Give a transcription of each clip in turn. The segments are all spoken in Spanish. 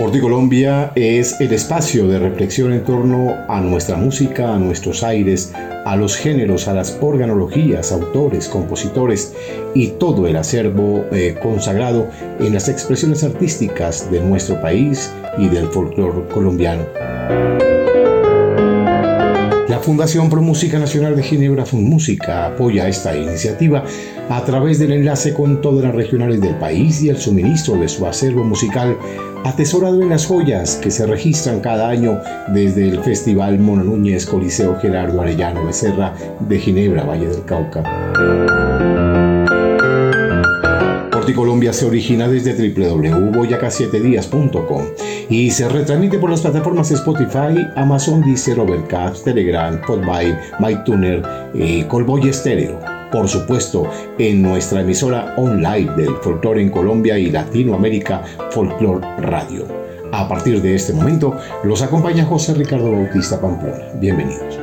Por ti Colombia es el espacio de reflexión en torno a nuestra música, a nuestros aires, a los géneros, a las organologías, autores, compositores y todo el acervo eh, consagrado en las expresiones artísticas de nuestro país y del folclore colombiano. La Fundación Pro Música Nacional de Ginebra Música apoya esta iniciativa a través del enlace con todas las regionales del país y el suministro de su acervo musical atesorado en las joyas que se registran cada año desde el Festival Mono Núñez Coliseo Gerardo Arellano Becerra de Ginebra, Valle del Cauca. Colombia se origina desde www.boyaca7días.com y se retransmite por las plataformas Spotify, Amazon, Deezer, Overcast, Telegram, Podvine, MyTuner y Colboy Estéreo. Por supuesto, en nuestra emisora online del folclore en Colombia y Latinoamérica, Folklore Radio. A partir de este momento, los acompaña José Ricardo Bautista Pamplona. Bienvenidos.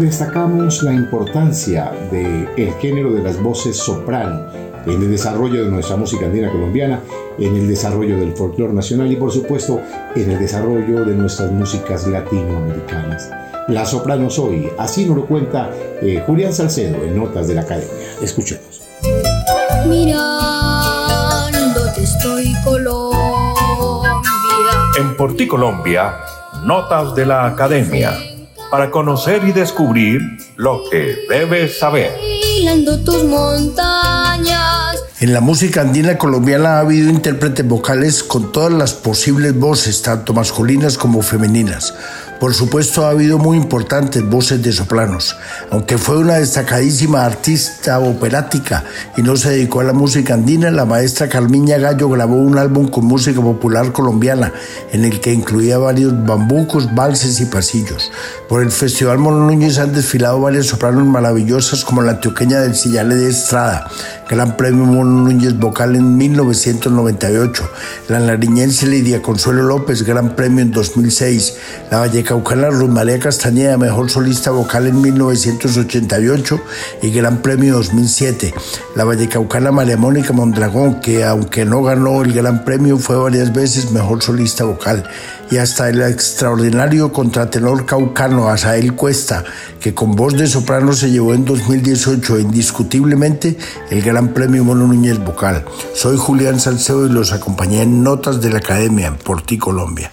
Destacamos la importancia del el género de las voces soprano en el desarrollo de nuestra música andina colombiana, en el desarrollo del folclore nacional y por supuesto en el desarrollo de nuestras músicas latinoamericanas. La soprano soy, así nos lo cuenta eh, Julián Salcedo en Notas de la Academia. Escuchemos. Mirándote estoy Colombia. En Porti Colombia, Notas de la Academia para conocer y descubrir lo que debes saber. tus montañas. En la música andina colombiana ha habido intérpretes vocales con todas las posibles voces, tanto masculinas como femeninas. Por supuesto, ha habido muy importantes voces de sopranos, aunque fue una destacadísima artista operática y no se dedicó a la música andina, la maestra Carmiña Gallo grabó un álbum con música popular colombiana, en el que incluía varios bambucos, valses y pasillos. Por el Festival Mono Núñez han desfilado varias sopranos maravillosas como la antioqueña del Sillale de Estrada, Gran Premio Mono Núñez Vocal en 1998, la nariñense Lidia Consuelo López, Gran Premio en 2006, la vallecaucana Ruth María Castañeda, Mejor Solista Vocal en 1988 y Gran Premio 2007, la vallecaucana María Mónica Mondragón, que aunque no ganó el Gran Premio, fue varias veces Mejor Solista Vocal, y hasta el extraordinario contratenor caucano Asael Cuesta, que con voz de soprano se llevó en 2018 indiscutiblemente el Gran Premio Mono Núñez Vocal. Soy Julián Salcedo y los acompañé en Notas de la Academia por ti Colombia.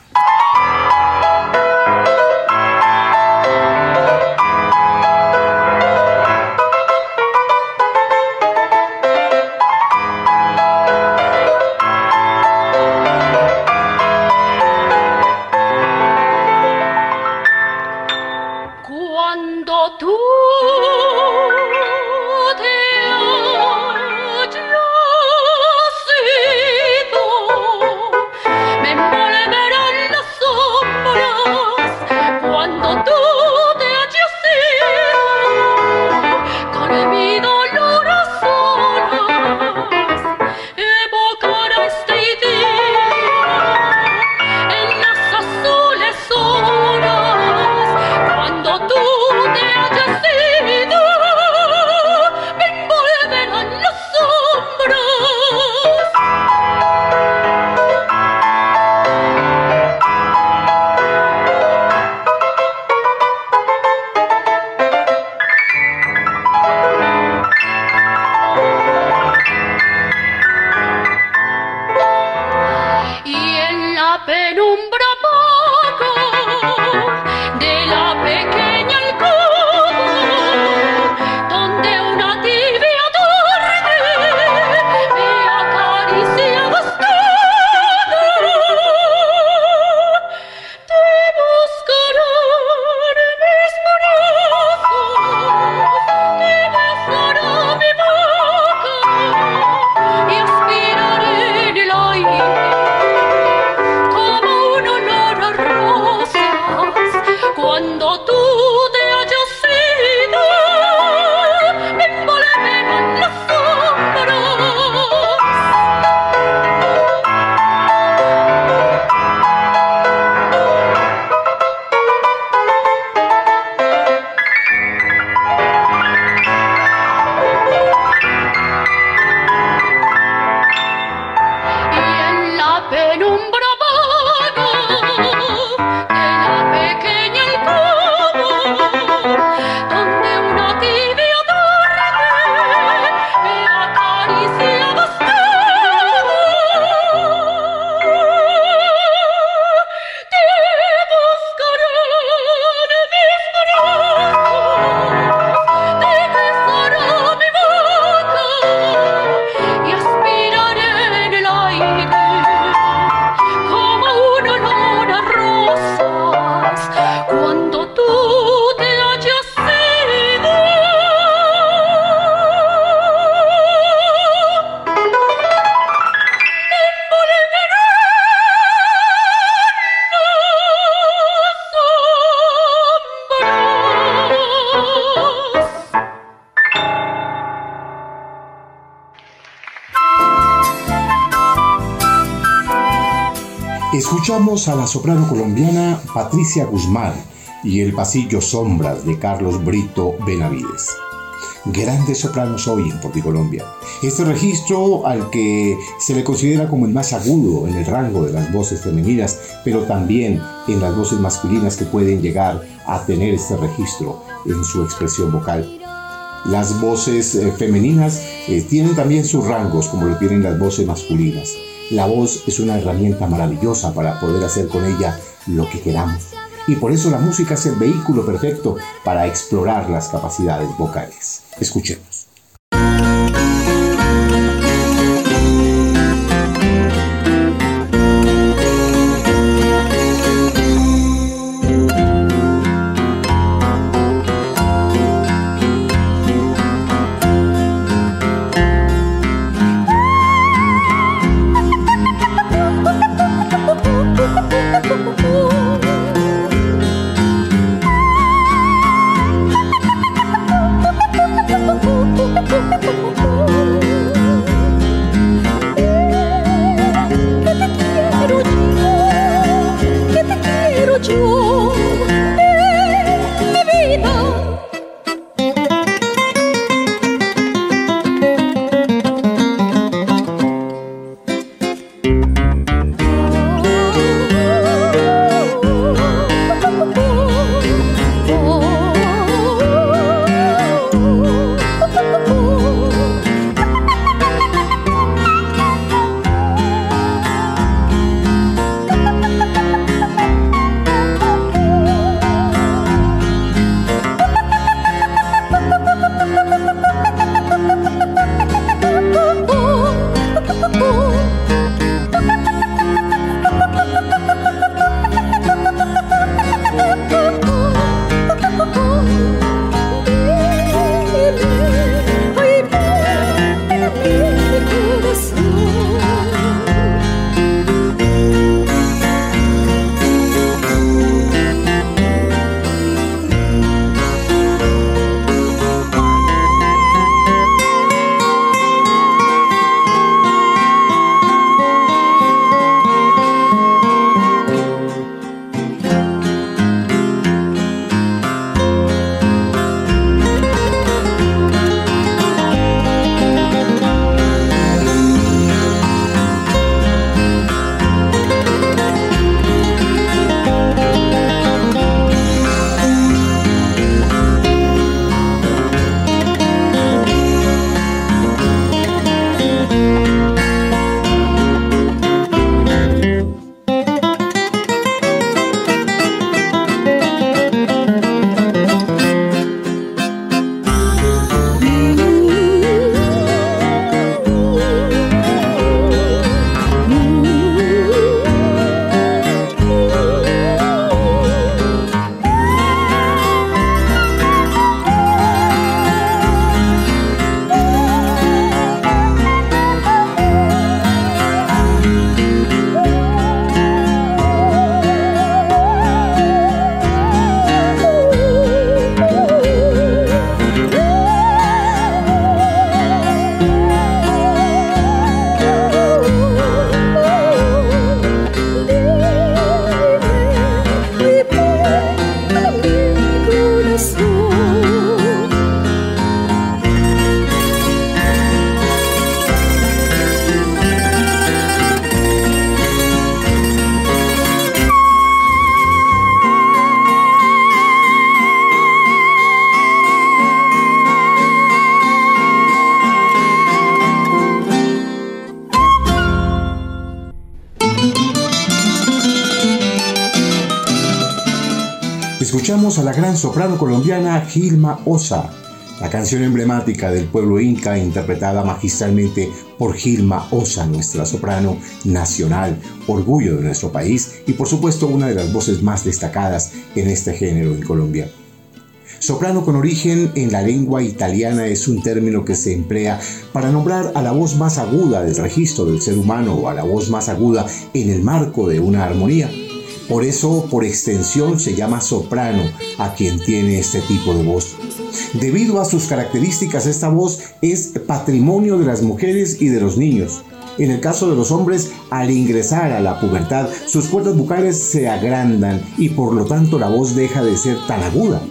Escuchamos a la soprano colombiana Patricia Guzmán y el pasillo Sombras de Carlos Brito Benavides. Grandes sopranos hoy en Colombia. Este registro al que se le considera como el más agudo en el rango de las voces femeninas, pero también en las voces masculinas que pueden llegar a tener este registro en su expresión vocal. Las voces eh, femeninas eh, tienen también sus rangos como lo tienen las voces masculinas. La voz es una herramienta maravillosa para poder hacer con ella lo que queramos. Y por eso la música es el vehículo perfecto para explorar las capacidades vocales. Escuchemos. Escuchamos a la gran soprano colombiana Gilma Osa, la canción emblemática del pueblo inca interpretada magistralmente por Gilma Osa, nuestra soprano nacional, orgullo de nuestro país y por supuesto una de las voces más destacadas en este género en Colombia. Soprano con origen en la lengua italiana es un término que se emplea para nombrar a la voz más aguda del registro del ser humano o a la voz más aguda en el marco de una armonía. Por eso, por extensión, se llama soprano a quien tiene este tipo de voz. Debido a sus características, esta voz es patrimonio de las mujeres y de los niños. En el caso de los hombres, al ingresar a la pubertad, sus cuerdas vocales se agrandan y por lo tanto la voz deja de ser tan aguda.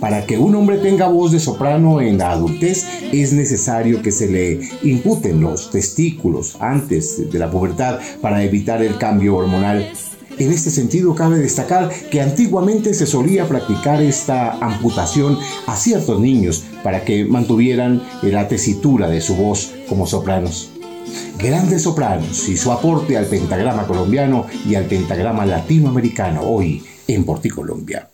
Para que un hombre tenga voz de soprano en la adultez es necesario que se le imputen los testículos antes de la pubertad para evitar el cambio hormonal. En este sentido, cabe destacar que antiguamente se solía practicar esta amputación a ciertos niños para que mantuvieran la tesitura de su voz como sopranos. Grandes sopranos y su aporte al pentagrama colombiano y al pentagrama latinoamericano hoy en Porticolombia.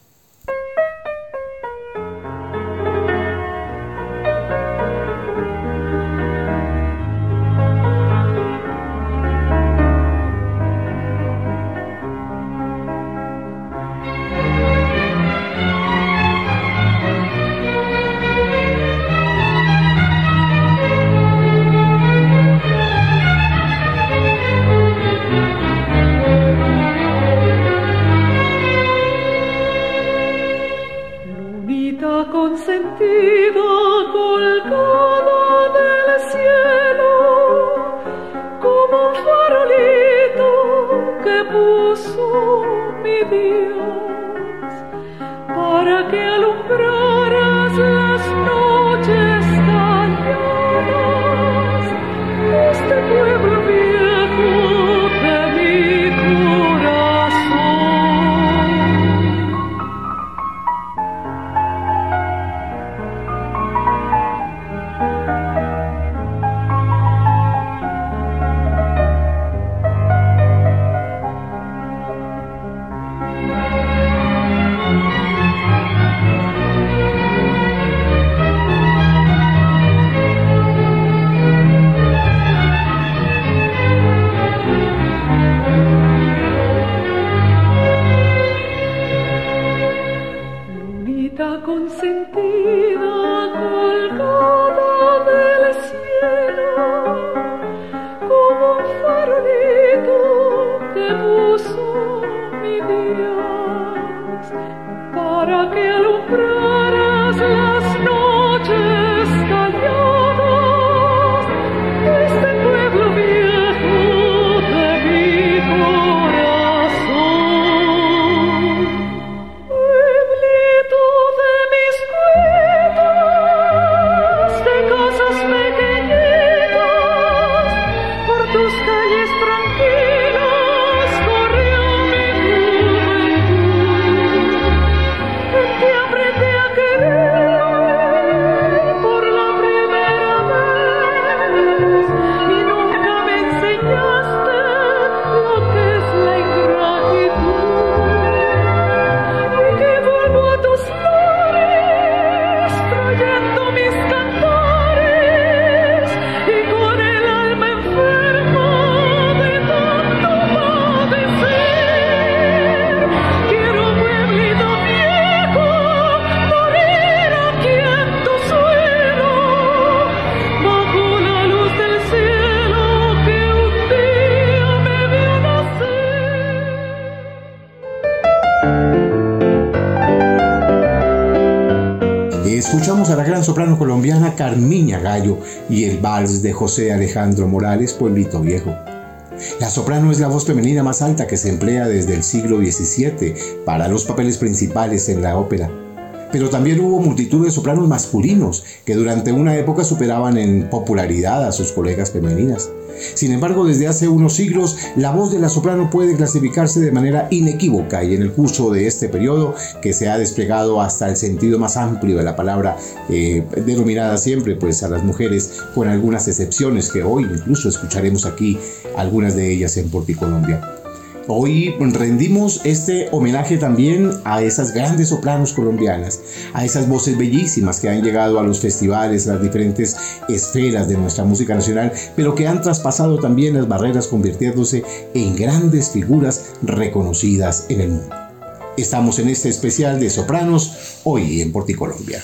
rebuço me deu. Soprano colombiana Carmiña Gallo y el vals de José Alejandro Morales, Pueblito Viejo. La soprano es la voz femenina más alta que se emplea desde el siglo XVII para los papeles principales en la ópera. Pero también hubo multitud de sopranos masculinos que durante una época superaban en popularidad a sus colegas femeninas. Sin embargo, desde hace unos siglos, la voz de la soprano puede clasificarse de manera inequívoca y en el curso de este periodo, que se ha desplegado hasta el sentido más amplio de la palabra, eh, denominada siempre pues a las mujeres, con algunas excepciones que hoy incluso escucharemos aquí, algunas de ellas en Porticolombia. Hoy rendimos este homenaje también a esas grandes sopranos colombianas, a esas voces bellísimas que han llegado a los festivales, las diferentes esferas de nuestra música nacional, pero que han traspasado también las barreras convirtiéndose en grandes figuras reconocidas en el mundo. Estamos en este especial de sopranos hoy en Porticolombia.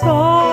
Pesares.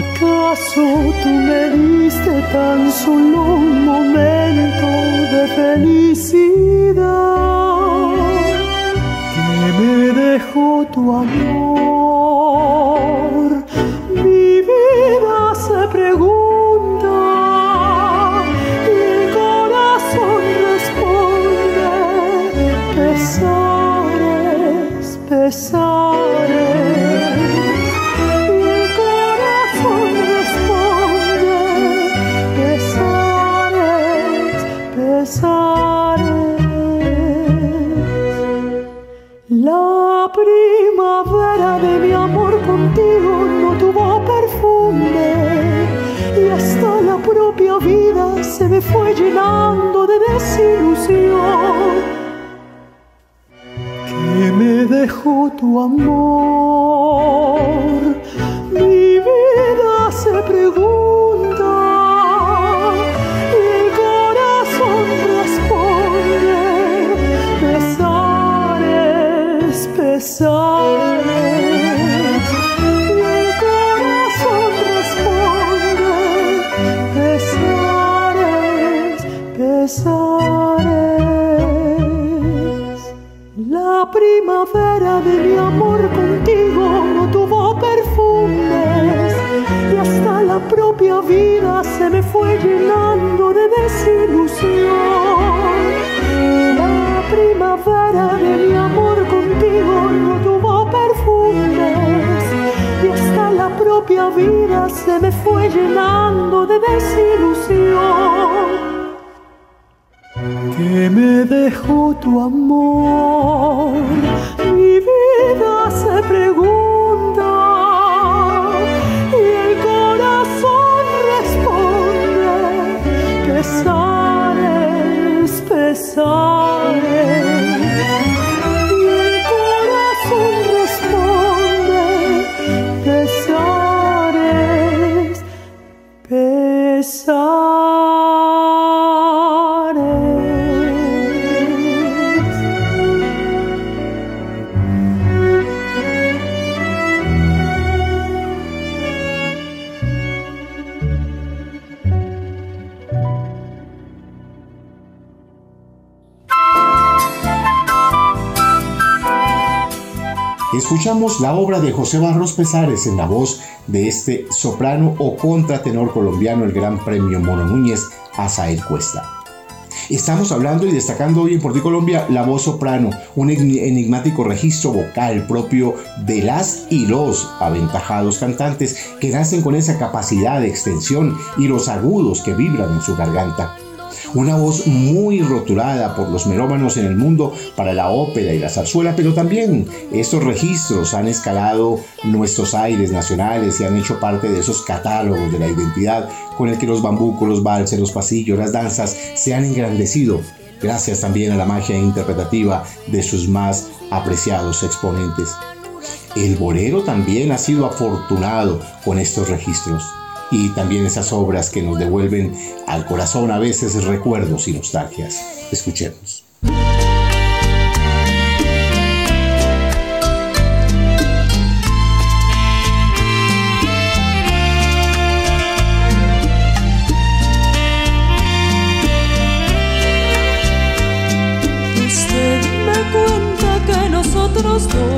¿Acaso tú me diste tan solo un momento de felicidad que me dejó tu amor? Se me fue llenando de desilusión. Que me dejó tu amor, mi vida se pregunta y el corazón responde, pesares, pesares. La primavera de mi amor contigo no tuvo perfumes y hasta la propia vida se me fue llenando de desilusión. La primavera de mi amor contigo no tuvo perfumes y hasta la propia vida se me fue llenando de desilusión que me dejó tu amor. Mi vida se pregunta y el corazón responde, pesares, pesares. Escuchamos la obra de José Barros Pesares en la voz de este soprano o contratenor colombiano, el Gran Premio Mono Núñez, Azael Cuesta. Estamos hablando y destacando hoy en Por Colombia la voz soprano, un enigmático registro vocal propio de las y los aventajados cantantes que nacen con esa capacidad de extensión y los agudos que vibran en su garganta una voz muy rotulada por los melómanos en el mundo para la ópera y la zarzuela, pero también estos registros han escalado nuestros aires nacionales y han hecho parte de esos catálogos de la identidad con el que los bambucos, los valses, los pasillos, las danzas se han engrandecido, gracias también a la magia interpretativa de sus más apreciados exponentes. El bolero también ha sido afortunado con estos registros y también esas obras que nos devuelven al corazón a veces recuerdos y nostalgias. Escuchemos. la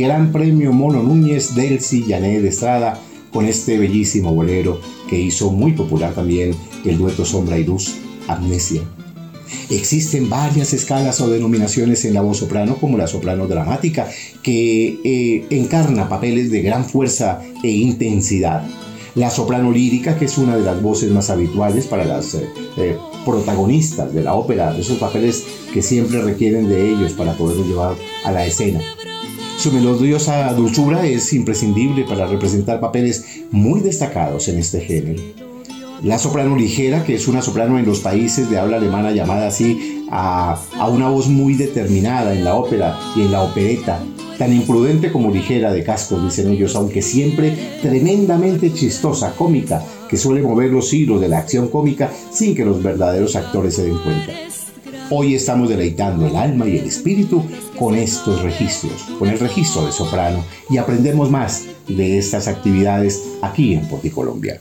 gran premio Mono Núñez del Sillané de Estrada con este bellísimo bolero que hizo muy popular también el dueto Sombra y Luz, Amnesia. Existen varias escalas o denominaciones en la voz soprano, como la soprano dramática, que eh, encarna papeles de gran fuerza e intensidad. La soprano lírica, que es una de las voces más habituales para las eh, eh, protagonistas de la ópera, esos papeles que siempre requieren de ellos para poderlos llevar a la escena. Su melodiosa dulzura es imprescindible para representar papeles muy destacados en este género. La soprano ligera, que es una soprano en los países de habla alemana llamada así a, a una voz muy determinada en la ópera y en la opereta, tan imprudente como ligera de cascos, dicen ellos, aunque siempre tremendamente chistosa, cómica, que suele mover los hilos de la acción cómica sin que los verdaderos actores se den cuenta. Hoy estamos deleitando el alma y el espíritu con estos registros, con el registro de soprano y aprendemos más de estas actividades aquí en Porticolombia.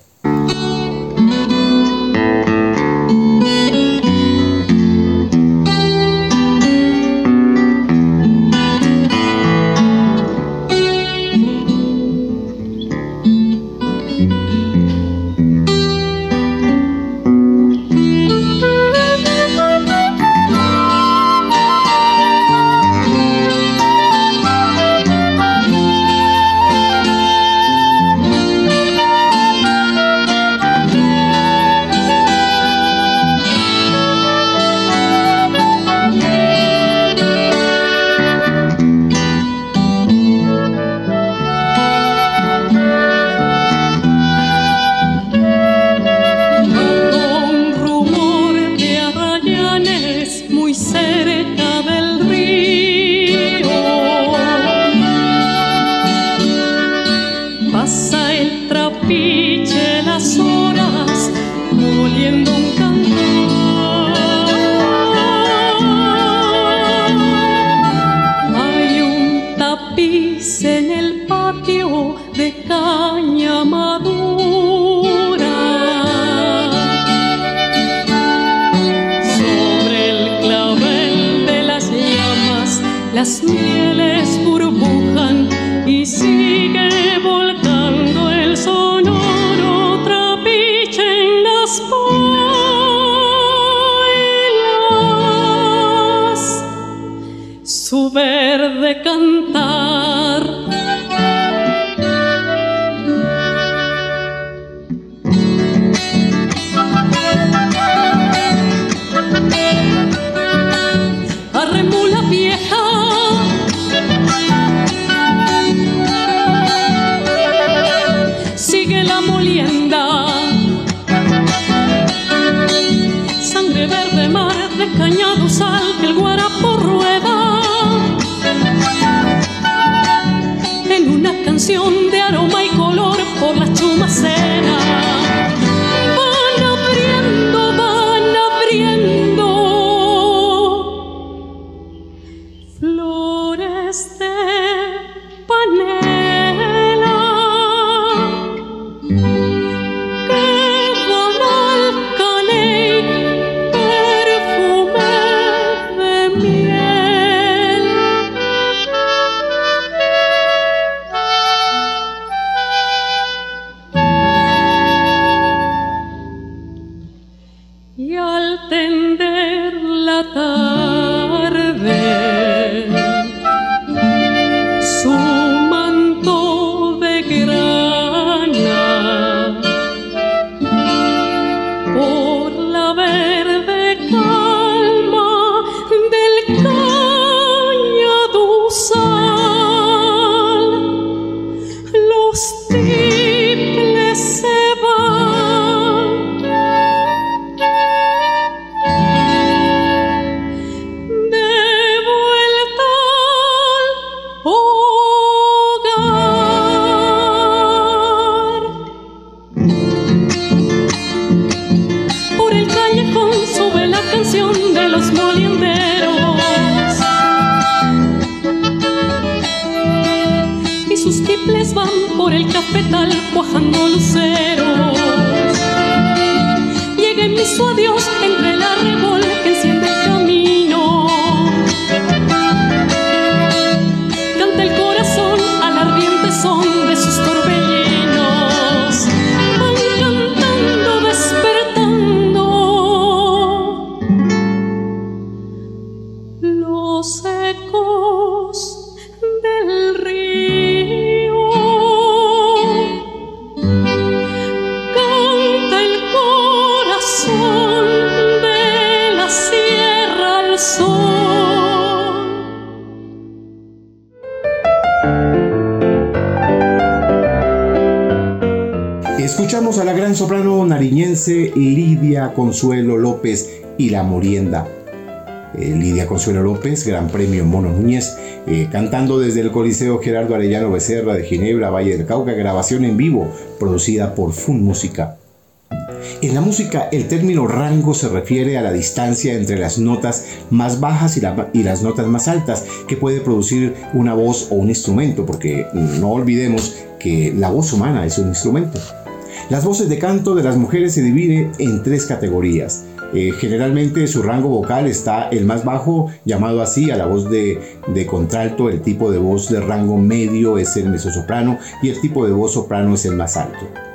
Lidia Consuelo López y La Morienda. Eh, Lidia Consuelo López, Gran Premio Mono Núñez, eh, cantando desde el Coliseo Gerardo Arellano Becerra de Ginebra, Valle del Cauca, grabación en vivo, producida por Fun Música. En la música, el término rango se refiere a la distancia entre las notas más bajas y, y, las notas más altas que puede producir una voz o un instrumento, porque no olvidemos que la voz humana es un instrumento. Las voces de canto de las mujeres se dividen en tres categorías. Eh, generalmente su rango vocal está el más bajo, llamado así a la voz de, de, contralto, el tipo de voz de rango medio es el mezzosoprano y el tipo de voz soprano es el más alto.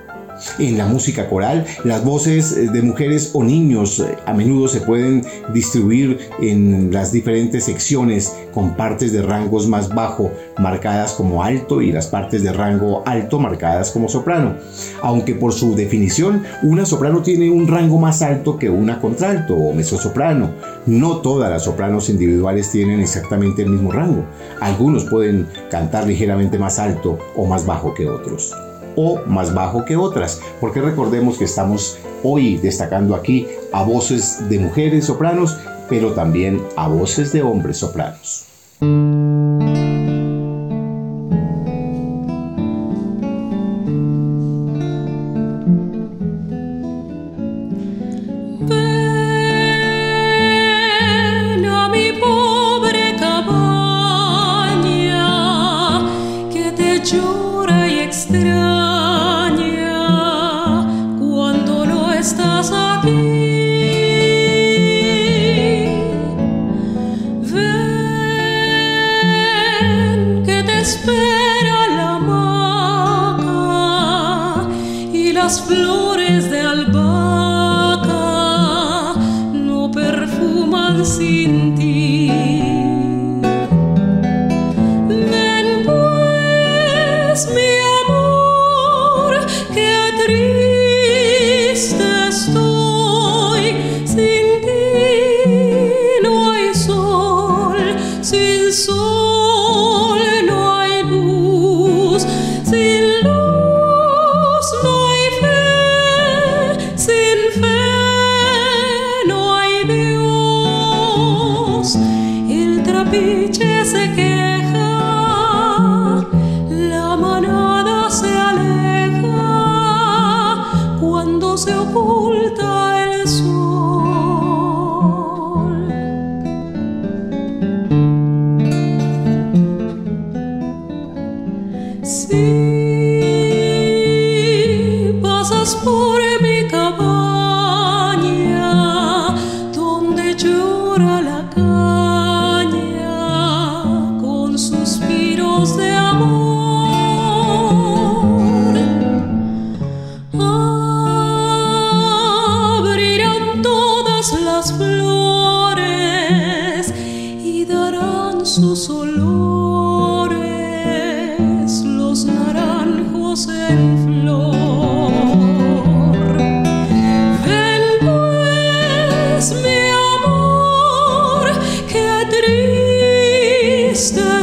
En la música coral, las voces eh, de mujeres o niños eh, a menudo se pueden distribuir en las diferentes secciones con partes de rangos más bajo marcadas como alto y las partes de rango alto marcadas como soprano. Aunque por su definición, una soprano tiene un rango más alto que una contralto o mezzosoprano. No todas las sopranos individuales tienen exactamente el mismo rango. Algunos pueden cantar ligeramente más alto o más bajo que otros o más bajo que otras, porque recordemos que estamos hoy destacando aquí a voces de mujeres sopranos, pero también a voces de hombres sopranos.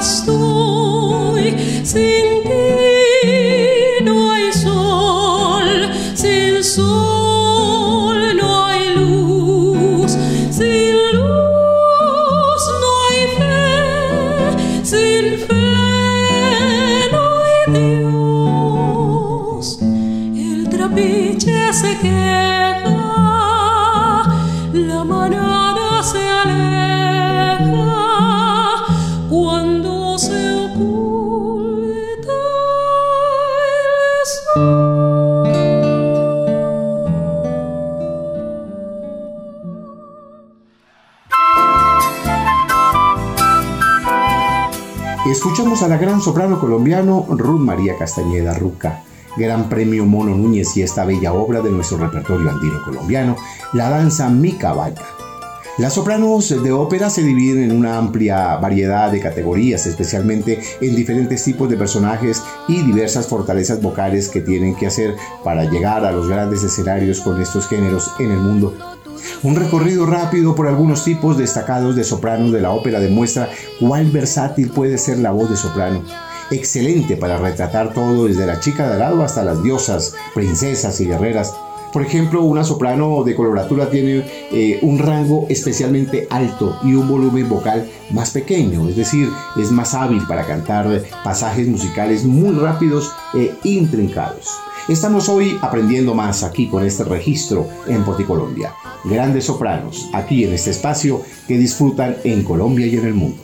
estoy sin la gran soprano colombiano Ruth María Castañeda Ruca, Gran Premio Mono Núñez y esta bella obra de nuestro repertorio andino colombiano, la danza Mi Caballa. Las sopranos de ópera se dividen en una amplia variedad de categorías, especialmente en diferentes tipos de personajes y diversas fortalezas vocales que tienen que hacer para llegar a los grandes escenarios con estos géneros en el mundo un recorrido rápido por algunos tipos destacados de sopranos de la ópera demuestra cuál versátil puede ser la voz de soprano. Excelente para retratar todo desde la chica de lado hasta las diosas, princesas y guerreras. Por ejemplo, una soprano de coloratura tiene eh, un rango especialmente alto y un volumen vocal más pequeño, es decir, es más hábil para cantar pasajes musicales muy rápidos e intrincados. Estamos hoy aprendiendo más aquí con este registro en Porticolombia. Grandes sopranos, aquí en este espacio que disfrutan en Colombia y en el mundo.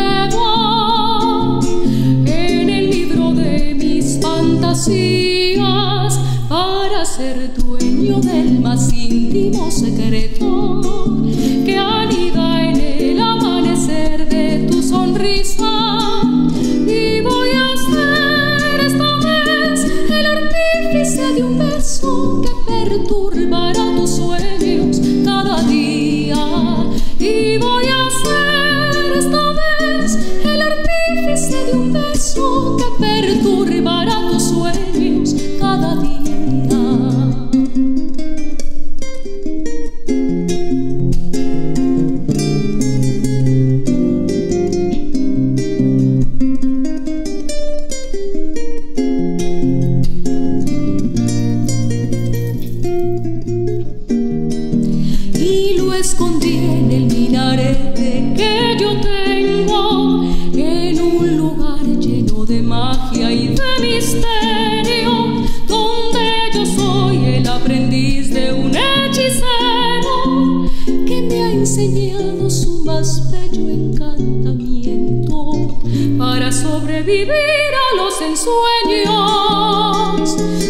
enseñando su más bello encantamiento para sobrevivir a los ensueños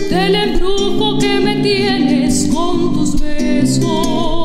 del embrujo que me tienes con tus besos.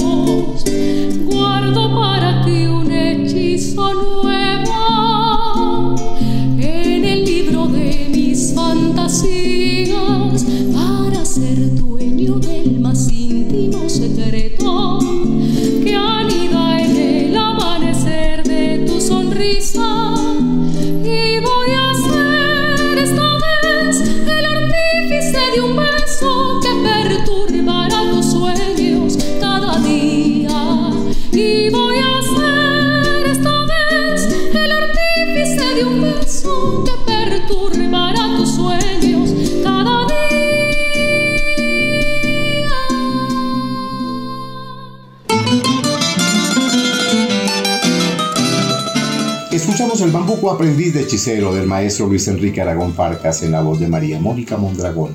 Aprendiz de hechicero del maestro Luis Enrique Aragón Farcas en la voz de María Mónica Mondragón.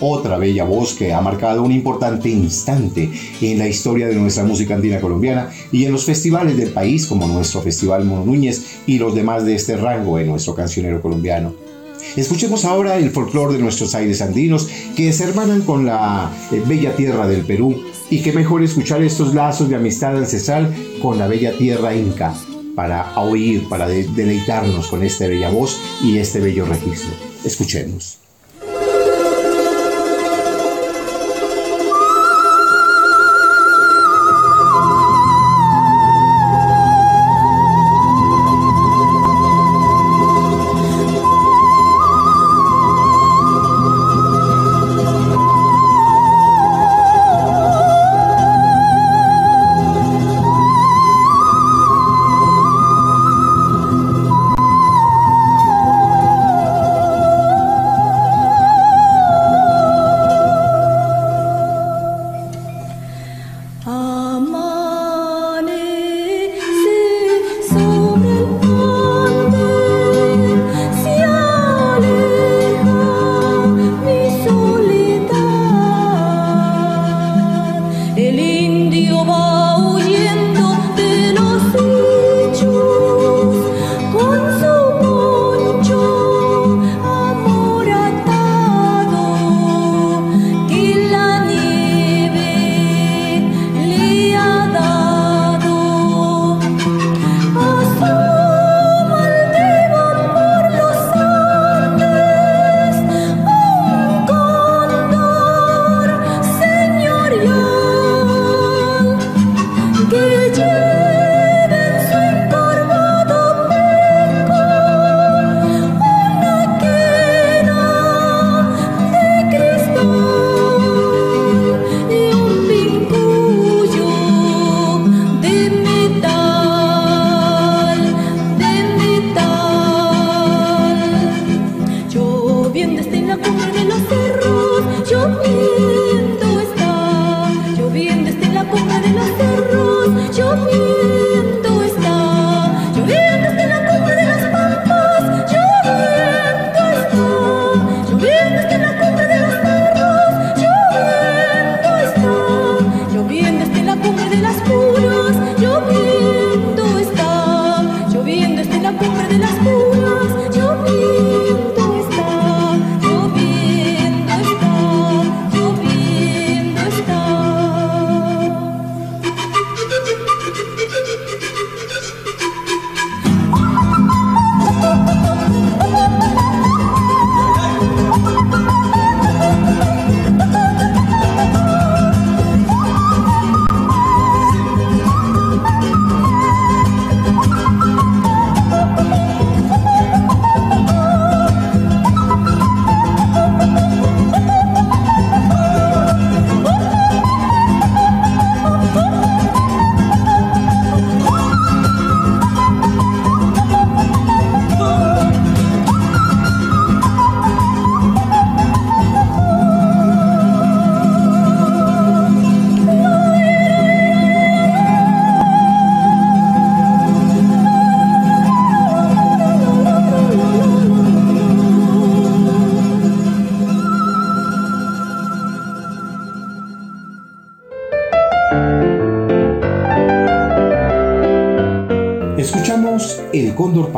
Otra bella voz que ha marcado un importante instante en la historia de nuestra música andina colombiana y en los festivales del país como nuestro Festival Mono Núñez y los demás de este rango en nuestro cancionero colombiano. Escuchemos ahora el folclore de nuestros aires andinos que se hermanan con la eh, bella tierra del Perú y qué mejor escuchar estos lazos de amistad ancestral con la bella tierra inca para oír, para deleitarnos con esta bella voz y este bello registro. Escuchemos.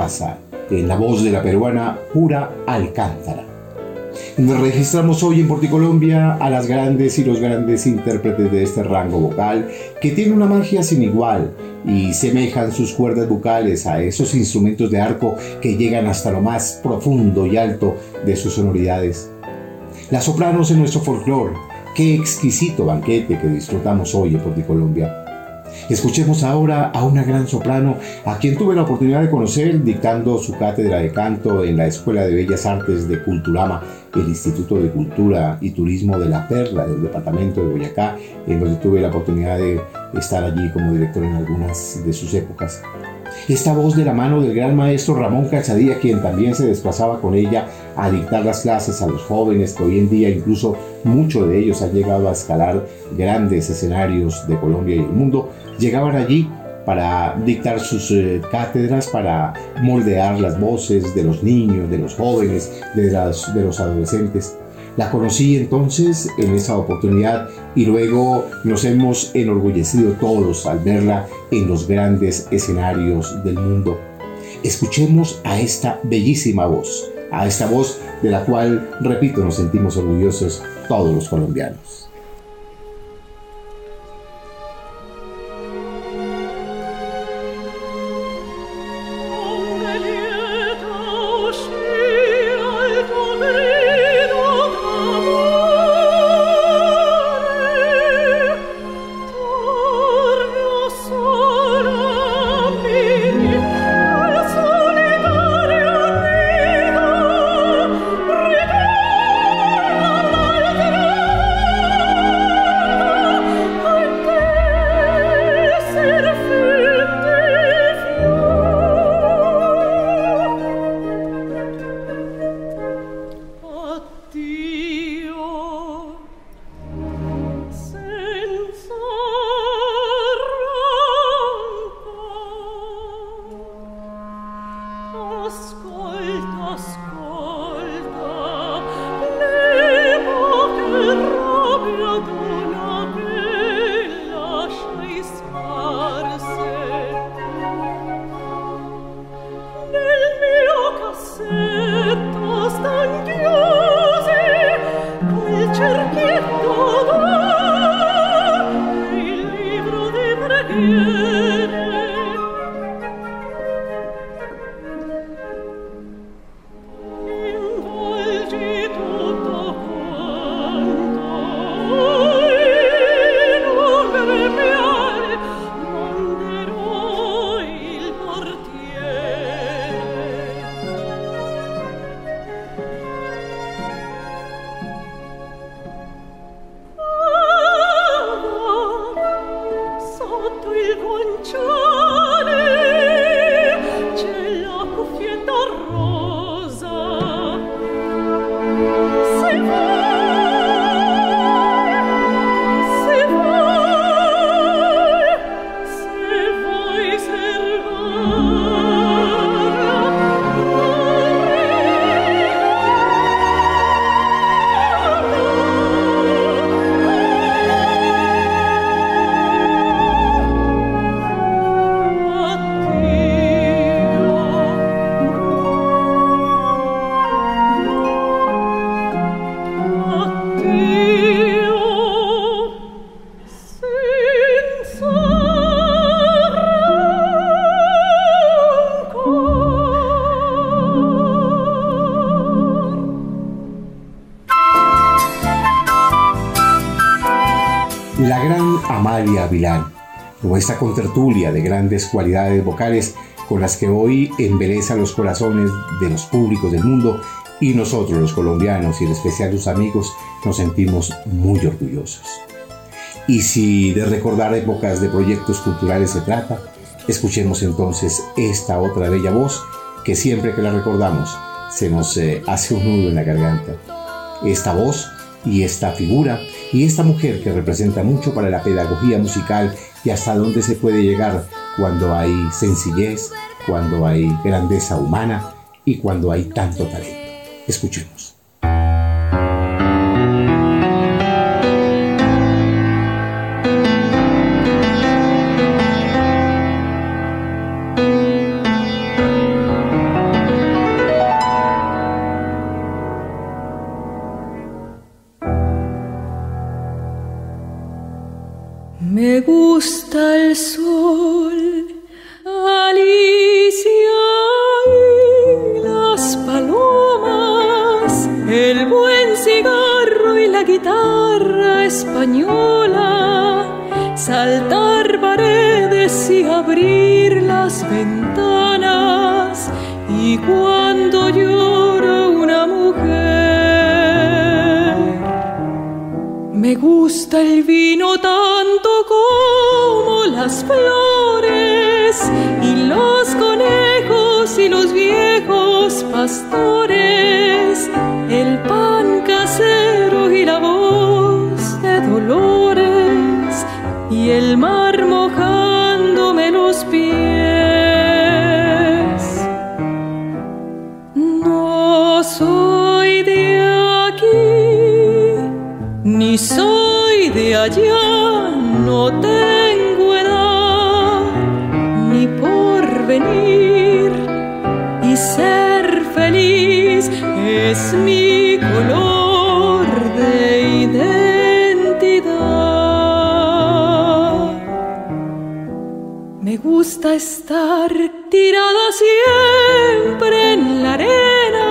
Pasa, en la voz de la peruana Pura Alcántara. Registramos hoy en Porticolombia a las grandes y los grandes intérpretes de este rango vocal que tiene una magia sin igual y semejan sus cuerdas vocales a esos instrumentos de arco que llegan hasta lo más profundo y alto de sus sonoridades. Las sopranos en nuestro folclore, qué exquisito banquete que disfrutamos hoy en Porticolombia. Escuchemos ahora a una gran soprano a quien tuve la oportunidad de conocer dictando su cátedra de canto en la Escuela de Bellas Artes de Culturama, el Instituto de Cultura y Turismo de La Perla del departamento de Boyacá, en donde tuve la oportunidad de estar allí como director en algunas de sus épocas. Esta voz de la mano del gran maestro Ramón Cachadía, quien también se desplazaba con ella a dictar las clases a los jóvenes que hoy en día incluso muchos de ellos han llegado a escalar grandes escenarios de Colombia y el mundo, llegaban allí para dictar sus eh, cátedras, para moldear las voces de los niños, de los jóvenes, de, las, de los adolescentes. La conocí entonces en esa oportunidad y luego nos hemos enorgullecido todos al verla en los grandes escenarios del mundo. Escuchemos a esta bellísima voz, a esta voz de la cual, repito, nos sentimos orgullosos todos los colombianos. Esta contertulia de grandes cualidades vocales con las que hoy embeleza los corazones de los públicos del mundo y nosotros los colombianos y en especial sus amigos nos sentimos muy orgullosos. Y si de recordar épocas de proyectos culturales se trata, escuchemos entonces esta otra bella voz que siempre que la recordamos se nos eh, hace un nudo en la garganta. Esta voz y esta figura y esta mujer que representa mucho para la pedagogía musical y hasta dónde se puede llegar cuando hay sencillez, cuando hay grandeza humana y cuando hay tanto talento. Escuchemos. Las ventanas y cuando llora una mujer, me gusta el vino tanto como las flores y los conejos y los viejos pastores, el pan casero y la voz de dolores y el mar allá, no tengo edad ni por venir y ser feliz es mi color de identidad. Me gusta estar tirada siempre en la arena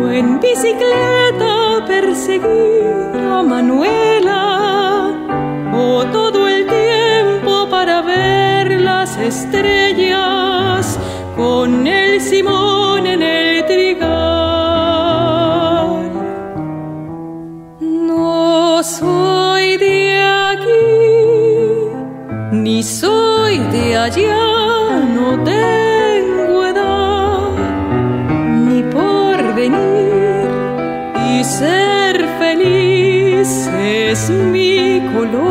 o en bicicleta perseguir a Manuela estrellas con el Simón en el trigal. No soy de aquí, ni soy de allá, no tengo edad ni por venir y ser feliz es mi color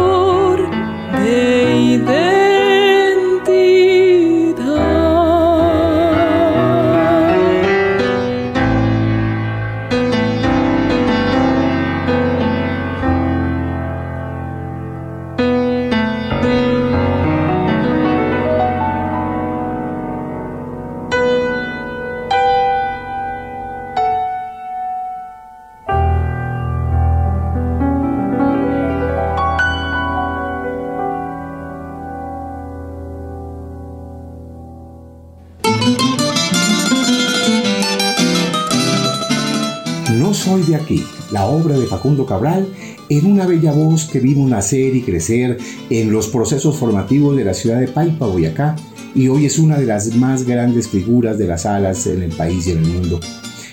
la obra de Facundo Cabral, en una bella voz que vino nacer y crecer en los procesos formativos de la ciudad de Paipa, Boyacá, y hoy es una de las más grandes figuras de las alas en el país y en el mundo.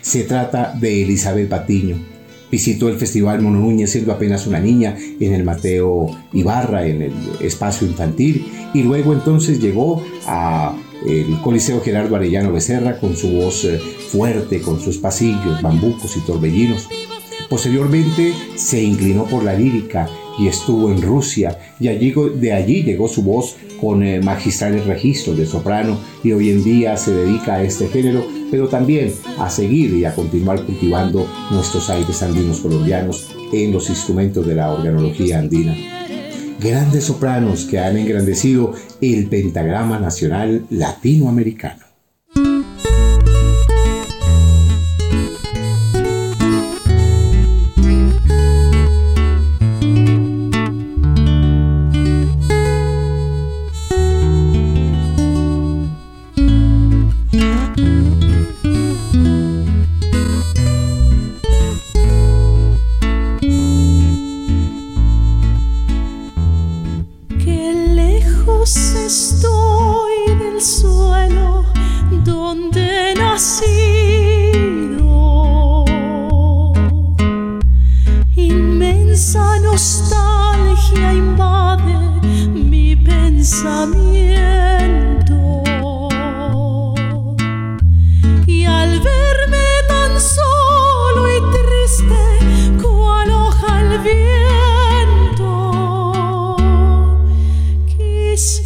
Se trata de Elizabeth Patiño. Visitó el Festival Mono Núñez siendo apenas una niña en el Mateo Ibarra, en el espacio infantil, y luego entonces llegó a el Coliseo Gerardo Arellano Becerra con su voz eh, fuerte, con sus pasillos, bambucos y torbellinos. Posteriormente se inclinó por la lírica y estuvo en Rusia y allí, de allí llegó su voz con eh, magistrales registros de soprano y hoy en día se dedica a este género, pero también a seguir y a continuar cultivando nuestros aires andinos colombianos en los instrumentos de la organología andina grandes sopranos que han engrandecido el pentagrama nacional latinoamericano. peace.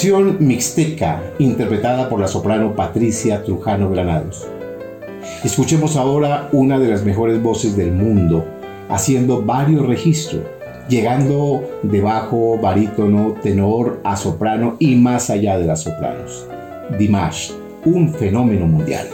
Canción Mixteca, interpretada por la soprano Patricia Trujano Granados. Escuchemos ahora una de las mejores voces del mundo, haciendo varios registros, llegando de bajo, barítono, tenor a soprano y más allá de las sopranos. Dimash, un fenómeno mundial.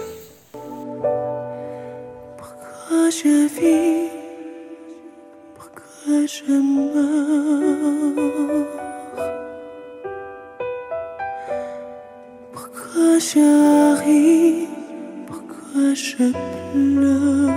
J'arrive, pourquoi je pleure?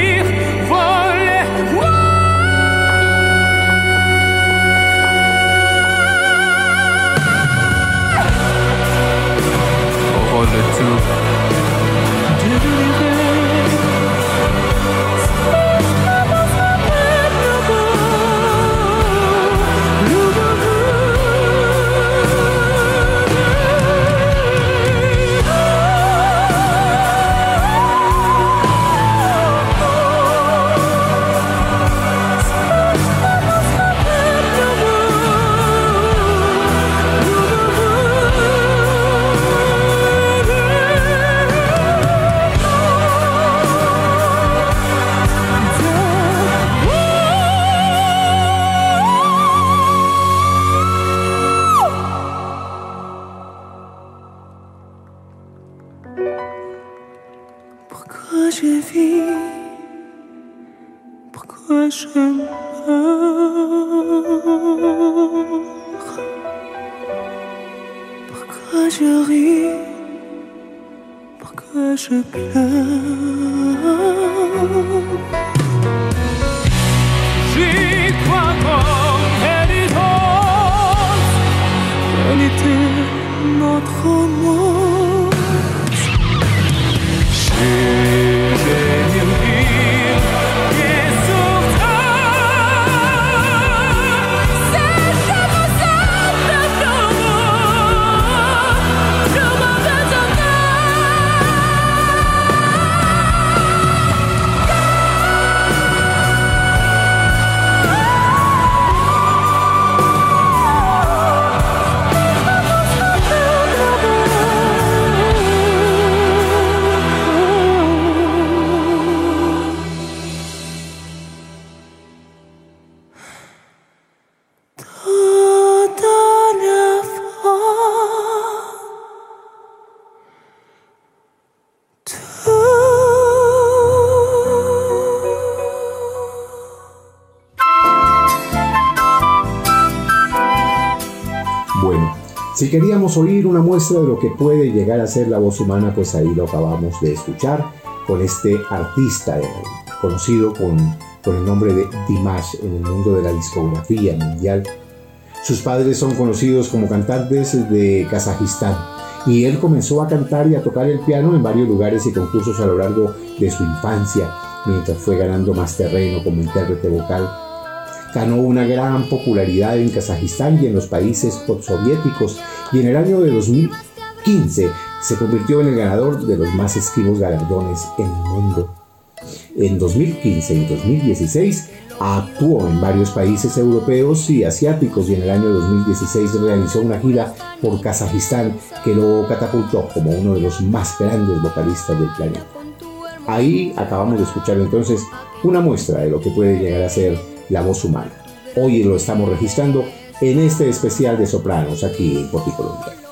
queríamos oír una muestra de lo que puede llegar a ser la voz humana, pues ahí lo acabamos de escuchar con este artista eh, conocido con, con el nombre de Dimash en el mundo de la discografía mundial. Sus padres son conocidos como cantantes de Kazajistán y él comenzó a cantar y a tocar el piano en varios lugares y concursos a lo largo de su infancia, mientras fue ganando más terreno como intérprete vocal ganó una gran popularidad en Kazajistán y en los países postsoviéticos y en el año de 2015 se convirtió en el ganador de los más esquivos galardones en el mundo. En 2015 y 2016 actuó en varios países europeos y asiáticos y en el año 2016 realizó una gira por Kazajistán que lo catapultó como uno de los más grandes vocalistas del planeta. Ahí acabamos de escuchar entonces una muestra de lo que puede llegar a ser la voz humana. Hoy lo estamos registrando en este especial de sopranos aquí en Colombia.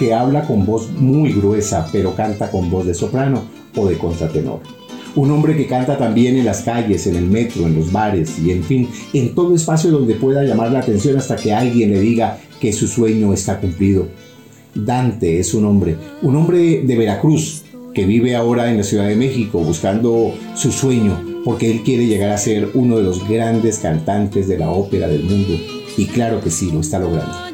Que habla con voz muy gruesa, pero canta con voz de soprano o de contratenor. Un hombre que canta también en las calles, en el metro, en los bares y en fin, en todo espacio donde pueda llamar la atención hasta que alguien le diga que su sueño está cumplido. Dante es un hombre, un hombre de Veracruz, que vive ahora en la Ciudad de México buscando su sueño, porque él quiere llegar a ser uno de los grandes cantantes de la ópera del mundo. Y claro que sí, lo está logrando.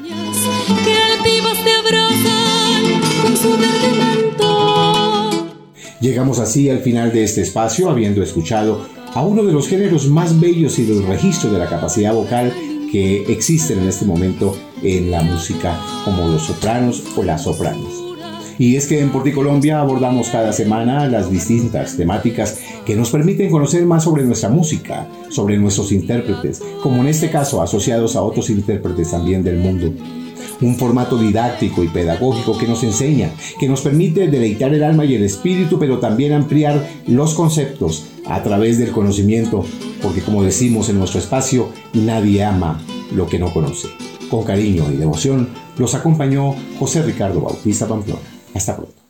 Llegamos así al final de este espacio, habiendo escuchado a uno de los géneros más bellos y del registro de la capacidad vocal que existen en este momento en la música, como los sopranos o las sopranos. Y es que en Porticolombia abordamos cada semana las distintas temáticas que nos permiten conocer más sobre nuestra música, sobre nuestros intérpretes, como en este caso asociados a otros intérpretes también del mundo un formato didáctico y pedagógico que nos enseña, que nos permite deleitar el alma y el espíritu, pero también ampliar los conceptos a través del conocimiento, porque como decimos en nuestro espacio, nadie ama lo que no conoce. Con cariño y devoción los acompañó José Ricardo Bautista Pamplona. Hasta pronto.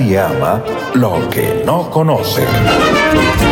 Nadie ama lo que no conoce.